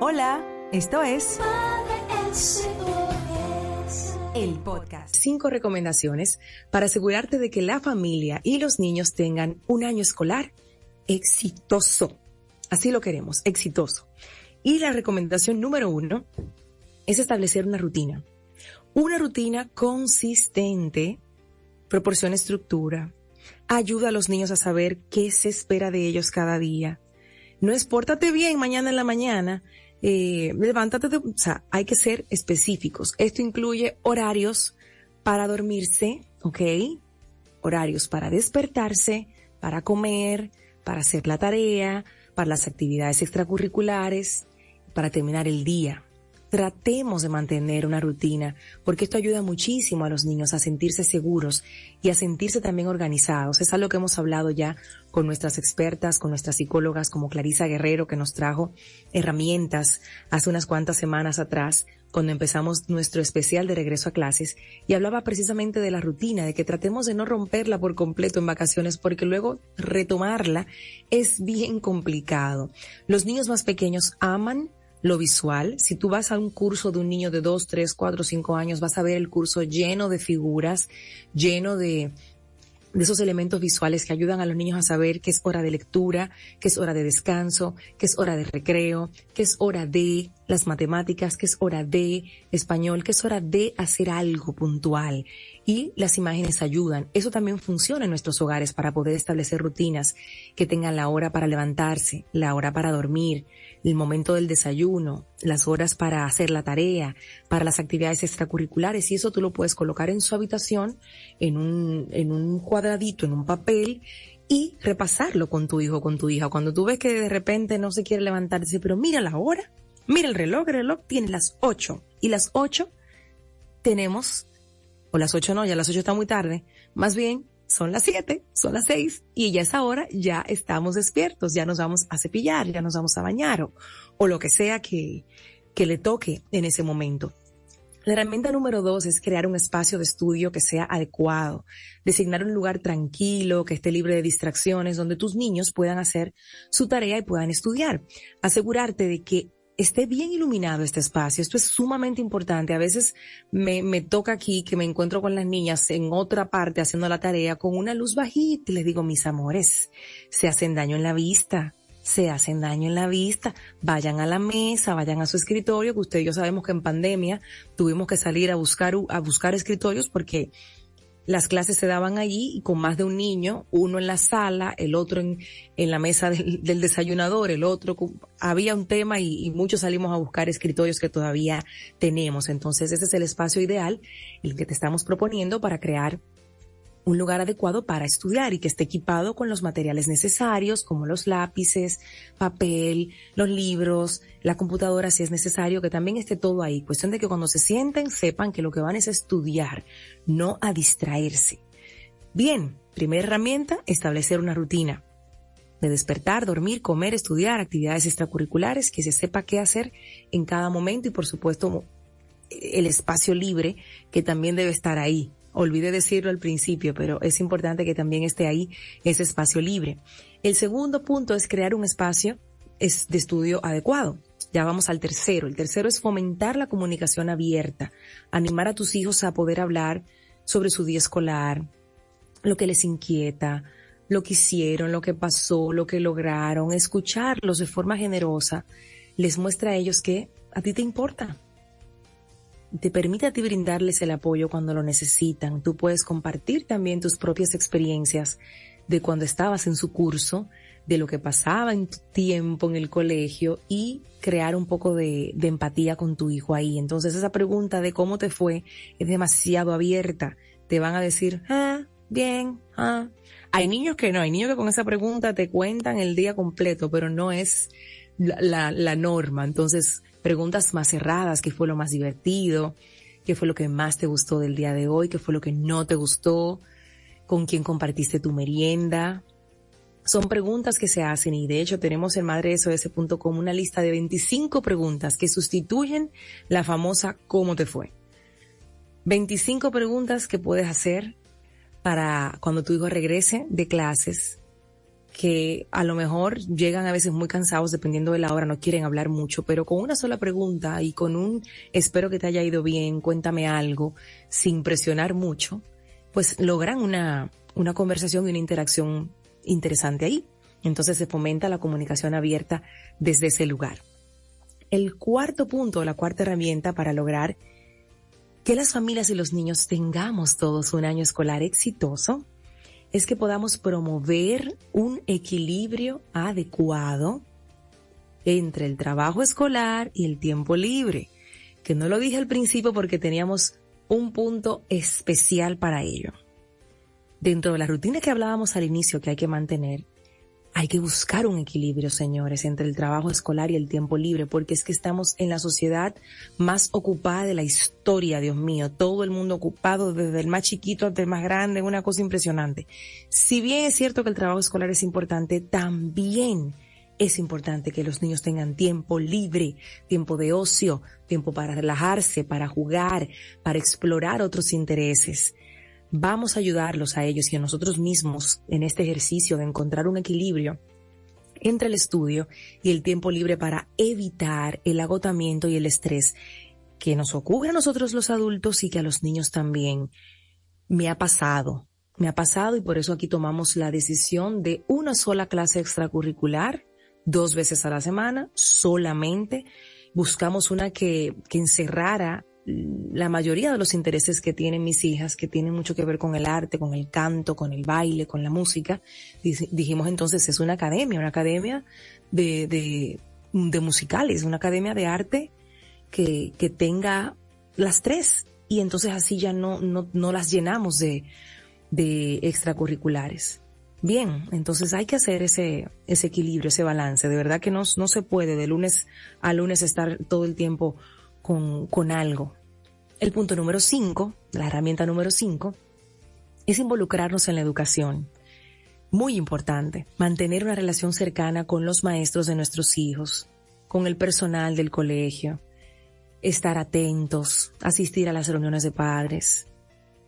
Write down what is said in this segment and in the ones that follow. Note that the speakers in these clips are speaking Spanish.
Hola, esto es el podcast. Cinco recomendaciones para asegurarte de que la familia y los niños tengan un año escolar exitoso. Así lo queremos, exitoso. Y la recomendación número uno es establecer una rutina. Una rutina consistente proporciona estructura, ayuda a los niños a saber qué se espera de ellos cada día. No es pórtate bien mañana en la mañana, eh, levántate, de, o sea, hay que ser específicos. Esto incluye horarios para dormirse, ¿ok? Horarios para despertarse, para comer, para hacer la tarea, para las actividades extracurriculares, para terminar el día tratemos de mantener una rutina, porque esto ayuda muchísimo a los niños a sentirse seguros y a sentirse también organizados. Es algo que hemos hablado ya con nuestras expertas, con nuestras psicólogas como Clarisa Guerrero, que nos trajo herramientas hace unas cuantas semanas atrás, cuando empezamos nuestro especial de regreso a clases, y hablaba precisamente de la rutina, de que tratemos de no romperla por completo en vacaciones, porque luego retomarla es bien complicado. Los niños más pequeños aman lo visual. Si tú vas a un curso de un niño de 2, 3, 4, 5 años, vas a ver el curso lleno de figuras, lleno de, de esos elementos visuales que ayudan a los niños a saber que es hora de lectura, que es hora de descanso, que es hora de recreo, que es hora de las matemáticas, que es hora de español, que es hora de hacer algo puntual. Y las imágenes ayudan. Eso también funciona en nuestros hogares para poder establecer rutinas que tengan la hora para levantarse, la hora para dormir, el momento del desayuno, las horas para hacer la tarea, para las actividades extracurriculares. Y eso tú lo puedes colocar en su habitación, en un, en un cuadradito, en un papel y repasarlo con tu hijo, con tu hija. Cuando tú ves que de repente no se quiere levantarse, pero mira la hora, Mira el reloj, el reloj tiene las 8 y las 8 tenemos, o las 8 no, ya las 8 está muy tarde, más bien son las 7, son las 6 y ya es ahora ya estamos despiertos, ya nos vamos a cepillar, ya nos vamos a bañar o, o lo que sea que, que le toque en ese momento. La herramienta número dos es crear un espacio de estudio que sea adecuado, designar un lugar tranquilo, que esté libre de distracciones, donde tus niños puedan hacer su tarea y puedan estudiar. Asegurarte de que esté bien iluminado este espacio. Esto es sumamente importante. A veces me, toca aquí que me encuentro con las niñas en otra parte haciendo la tarea con una luz bajita y les digo, mis amores, se hacen daño en la vista se hacen daño en la vista, vayan a la mesa, vayan a su escritorio, que ustedes y yo sabemos que en pandemia tuvimos que salir a buscar, a buscar escritorios porque las clases se daban allí y con más de un niño, uno en la sala, el otro en, en la mesa del, desayunador, el otro, había un tema y, y, muchos salimos a buscar escritorios que todavía tenemos. Entonces ese es el espacio ideal, el que te estamos proponiendo para crear un lugar adecuado para estudiar y que esté equipado con los materiales necesarios como los lápices, papel, los libros, la computadora si es necesario, que también esté todo ahí. Cuestión de que cuando se sienten sepan que lo que van es a estudiar, no a distraerse. Bien, primera herramienta, establecer una rutina de despertar, dormir, comer, estudiar, actividades extracurriculares, que se sepa qué hacer en cada momento y por supuesto el espacio libre que también debe estar ahí Olvidé decirlo al principio, pero es importante que también esté ahí ese espacio libre. El segundo punto es crear un espacio de estudio adecuado. Ya vamos al tercero. El tercero es fomentar la comunicación abierta, animar a tus hijos a poder hablar sobre su día escolar, lo que les inquieta, lo que hicieron, lo que pasó, lo que lograron, escucharlos de forma generosa, les muestra a ellos que a ti te importa, te permite a ti brindarles el apoyo cuando lo necesitan. Tú puedes compartir también tus propias experiencias de cuando estabas en su curso, de lo que pasaba en tu tiempo en el colegio y crear un poco de, empatía con tu hijo ahí. Entonces esa pregunta de cómo te fue es demasiado abierta. Te van a decir, ah, bien, ah. Hay niños que no, hay niños que con esa pregunta te cuentan el día completo, pero no es la norma. Entonces, preguntas más cerradas, qué fue lo más divertido, qué fue lo que más te gustó del día de hoy, qué fue lo que no te gustó, con quién compartiste tu merienda. Son preguntas que se hacen y de hecho tenemos en madresos.com una lista de 25 preguntas que sustituyen la famosa ¿cómo te fue? 25 preguntas que puedes hacer para cuando tu hijo regrese de clases que a lo mejor llegan a veces muy cansados dependiendo de la hora, no quieren hablar mucho, pero con una sola pregunta y con un espero que te haya ido bien, cuéntame algo, sin presionar mucho, pues logran una, una conversación y una interacción interesante ahí. Entonces se fomenta la comunicación abierta desde ese lugar. El cuarto punto, la cuarta herramienta para lograr que las familias y los niños tengamos todos un año escolar exitoso es que podamos promover un equilibrio adecuado entre el trabajo escolar y el tiempo libre, que no lo dije al principio porque teníamos un punto especial para ello. Dentro de la rutina que hablábamos al inicio que hay que mantener, hay que buscar un equilibrio, señores, entre el trabajo escolar y el tiempo libre, porque es que estamos en la sociedad más ocupada de la historia, Dios mío. Todo el mundo ocupado, desde el más chiquito hasta el más grande, una cosa impresionante. Si bien es cierto que el trabajo escolar es importante, también es importante que los niños tengan tiempo libre, tiempo de ocio, tiempo para relajarse, para jugar, para explorar otros intereses vamos a ayudarlos a ellos y a nosotros mismos en este ejercicio de encontrar un equilibrio entre el estudio y el tiempo libre para evitar el agotamiento y el estrés que nos ocurre a nosotros los adultos y que a los niños también. Me ha pasado, me ha pasado y por eso aquí tomamos la decisión de una sola clase extracurricular, dos veces a la semana, solamente. Buscamos una que, que encerrara la mayoría de los intereses que tienen mis hijas, que tienen mucho que ver con el arte, con el canto, con el baile, con la música, dijimos entonces es una academia, una academia de, de, de musicales, una academia de arte que, que tenga las tres. Y entonces así ya no, no, no las llenamos de, de extracurriculares. Bien, entonces hay que hacer ese, ese equilibrio, ese balance. De verdad que no, no se puede de lunes a lunes estar todo el tiempo con, con algo. El punto número cinco, la herramienta número cinco, es involucrarnos en la educación. Muy importante, mantener una relación cercana con los maestros de nuestros hijos, con el personal del colegio, estar atentos, asistir a las reuniones de padres,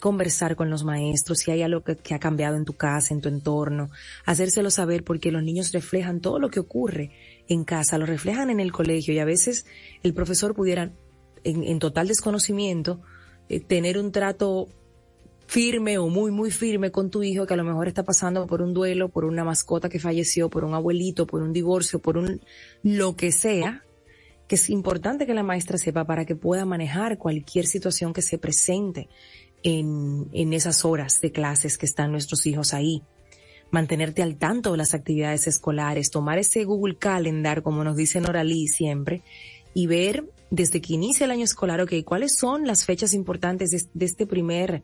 conversar con los maestros, si hay algo que, que, ha cambiado en tu casa, en tu entorno, hacérselo saber porque los niños reflejan todo lo que ocurre en casa, lo reflejan en el colegio y a veces el profesor pudiera en, total desconocimiento, eh, tener un trato firme o muy, muy firme con tu hijo que a lo mejor está pasando por un duelo, por una mascota que falleció, por un abuelito, por un divorcio, por un lo que sea, que es importante que la maestra sepa para que pueda manejar cualquier situación que se presente en, en esas horas de clases que están nuestros hijos ahí. Mantenerte al tanto de las actividades escolares, tomar ese Google Calendar, como nos dice Noralí siempre, y ver desde que inicia el año escolar, ok, ¿cuáles son las fechas importantes de, este primer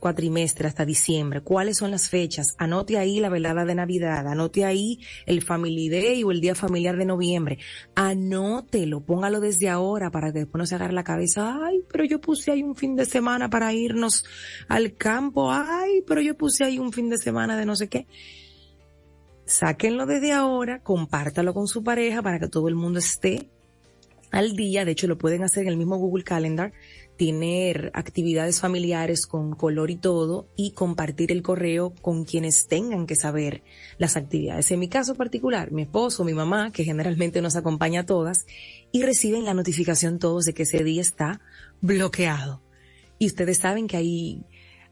cuatrimestre hasta diciembre? ¿Cuáles son las fechas? Anote ahí la velada de Navidad, anote ahí el Family Day o el Día Familiar de noviembre. Anótelo, póngalo desde ahora para que después no se agarre la cabeza. Ay, pero yo puse ahí un fin de semana para irnos al campo. Ay, pero yo puse ahí un fin de semana de no sé qué. Sáquenlo desde ahora, compártalo con su pareja para que todo el mundo esté al día, de hecho lo pueden hacer en el mismo Google Calendar, tener actividades familiares con color y todo y compartir el correo con quienes tengan que saber las actividades. En mi caso particular, mi esposo, mi mamá, que generalmente nos acompaña a todas, y reciben la notificación todos de que ese día está bloqueado. Y ustedes saben que hay,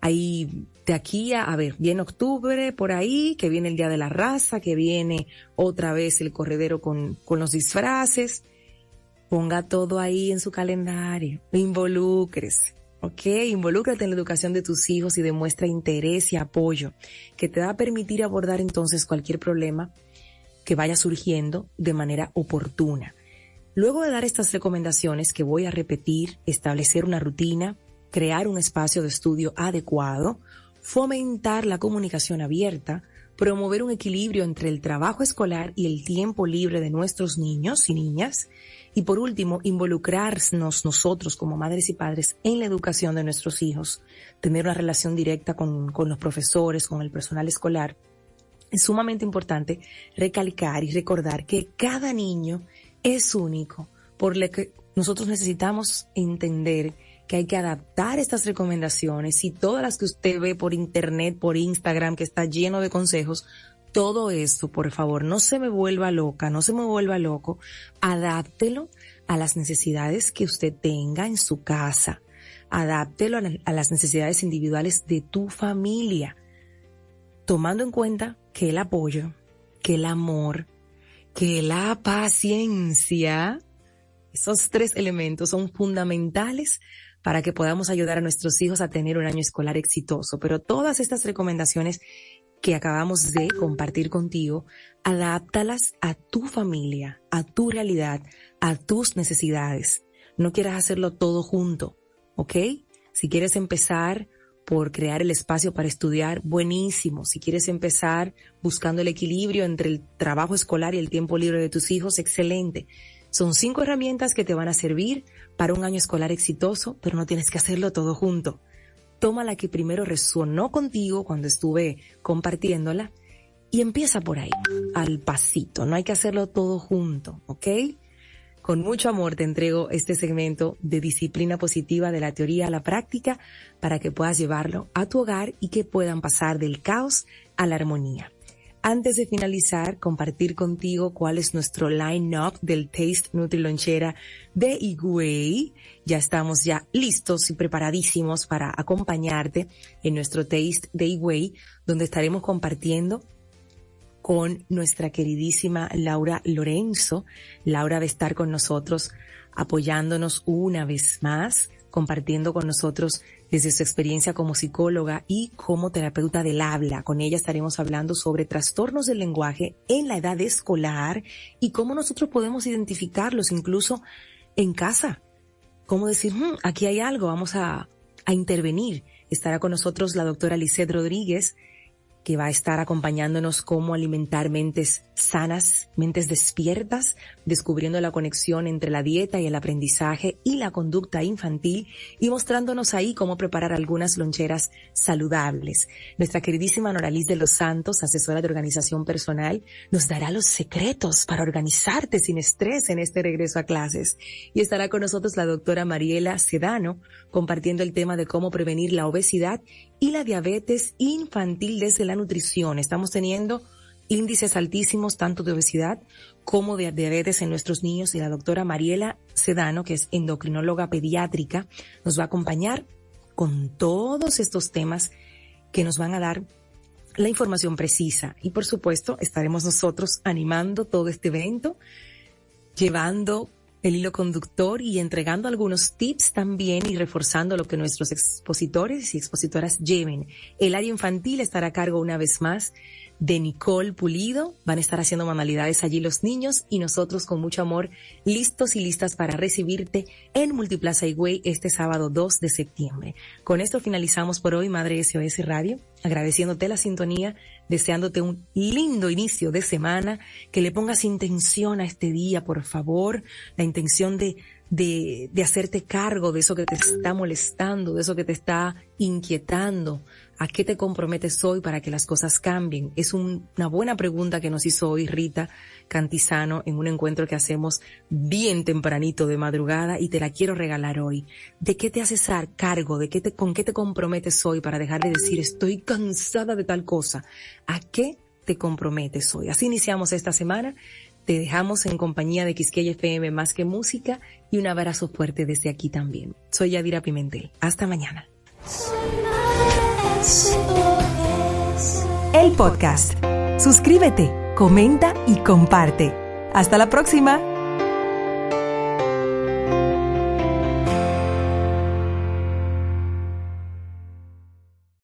hay de aquí a, a ver, viene octubre por ahí, que viene el Día de la Raza, que viene otra vez el corredero con, con los disfraces Ponga todo ahí en su calendario. Involúcrese. ¿Ok? Involúcrate en la educación de tus hijos y demuestra interés y apoyo que te va a permitir abordar entonces cualquier problema que vaya surgiendo de manera oportuna. Luego de dar estas recomendaciones que voy a repetir, establecer una rutina, crear un espacio de estudio adecuado, fomentar la comunicación abierta, promover un equilibrio entre el trabajo escolar y el tiempo libre de nuestros niños y niñas, y por último, involucrarnos nosotros como madres y padres en la educación de nuestros hijos, tener una relación directa con, los profesores, con el personal escolar. Es sumamente importante recalcar y recordar que cada niño es único, por lo que nosotros necesitamos entender que hay que adaptar estas recomendaciones y todas las que usted ve por internet, por Instagram, que está lleno de consejos, todo esto, por favor, no se me vuelva loca, no se me vuelva loco, adáptelo a las necesidades que usted tenga en su casa, adáptelo a las necesidades individuales de tu familia, tomando en cuenta que el apoyo, que el amor, que la paciencia, esos tres elementos son fundamentales para que podamos ayudar a nuestros hijos a tener un año escolar exitoso. Pero todas estas recomendaciones que acabamos de compartir contigo, adáptalas a tu familia, a tu realidad, a tus necesidades. No quieras hacerlo todo junto, ¿ok? Si quieres empezar por crear el espacio para estudiar, buenísimo. Si quieres empezar buscando el equilibrio entre el trabajo escolar y el tiempo libre de tus hijos, excelente. Son cinco herramientas que te van a servir para un año escolar exitoso, pero no tienes que hacerlo todo junto toma la que primero resonó contigo cuando estuve compartiéndola y empieza por ahí, al pasito. No hay que hacerlo todo junto, ¿ok? Con mucho amor te entrego este segmento de disciplina positiva de la teoría a la práctica para que puedas llevarlo a tu hogar y que puedan pasar del caos a la armonía. Antes de finalizar, compartir contigo cuál es nuestro line-up del Taste Nutrilonchera de Higüey. Ya estamos ya listos y preparadísimos para acompañarte en nuestro Taste de Higüey, donde estaremos compartiendo con nuestra queridísima Laura Lorenzo. Laura va a estar con nosotros apoyándonos una vez más, compartiendo con nosotros desde su experiencia como psicóloga y como terapeuta del habla. Con ella estaremos hablando sobre trastornos del lenguaje en la edad escolar y cómo nosotros podemos identificarlos incluso en casa. Cómo decir, hmm, aquí hay algo, vamos a, intervenir. Estará con nosotros la doctora Lisette Rodríguez, que va a estar acompañándonos cómo alimentar mentes sanas, mentes despiertas, descubriendo la conexión entre la dieta y el aprendizaje y la conducta infantil y mostrándonos ahí cómo preparar algunas loncheras saludables. Nuestra queridísima Noralis de los Santos, asesora de organización personal, nos dará los secretos para organizarte sin estrés en este regreso a clases. Y estará con nosotros la doctora Mariela Sedano, compartiendo el tema de cómo prevenir la obesidad y la diabetes infantil desde la nutrición. Estamos teniendo índices altísimos tanto de obesidad como de diabetes en nuestros niños y la doctora Mariela Sedano, que es endocrinóloga pediátrica, nos va a acompañar con todos estos temas que nos van a dar la información precisa. Y por supuesto, estaremos nosotros animando todo este evento, llevando el hilo conductor y entregando algunos tips también y reforzando lo que nuestros expositores y expositoras lleven. El área infantil estará a cargo una vez más de Nicole Pulido. Van a estar haciendo manualidades allí los niños y nosotros con mucho amor listos y listas para recibirte en Multiplaza Higüey este sábado 2 de septiembre. Con esto finalizamos por hoy Madre SOS Radio, agradeciéndote la sintonía, deseándote un lindo inicio de semana, que le pongas intención a este día, por favor, la intención de de, de hacerte cargo de eso que te está molestando, de eso que te está inquietando. ¿A qué te comprometes hoy para que las cosas cambien? Es una buena pregunta que nos hizo hoy Rita Cantizano en un encuentro que hacemos bien tempranito de madrugada y te la quiero regalar hoy. ¿De qué te haces cargo? ¿De qué te, con qué te comprometes hoy para dejar de decir estoy cansada de tal cosa? ¿A qué te comprometes hoy? Así iniciamos esta semana te dejamos en compañía de Quisqueya FM Más que Música y un abrazo fuerte desde aquí también. Soy Yadira Pimentel. Hasta mañana. El podcast. Suscríbete, comenta y comparte. Hasta la próxima.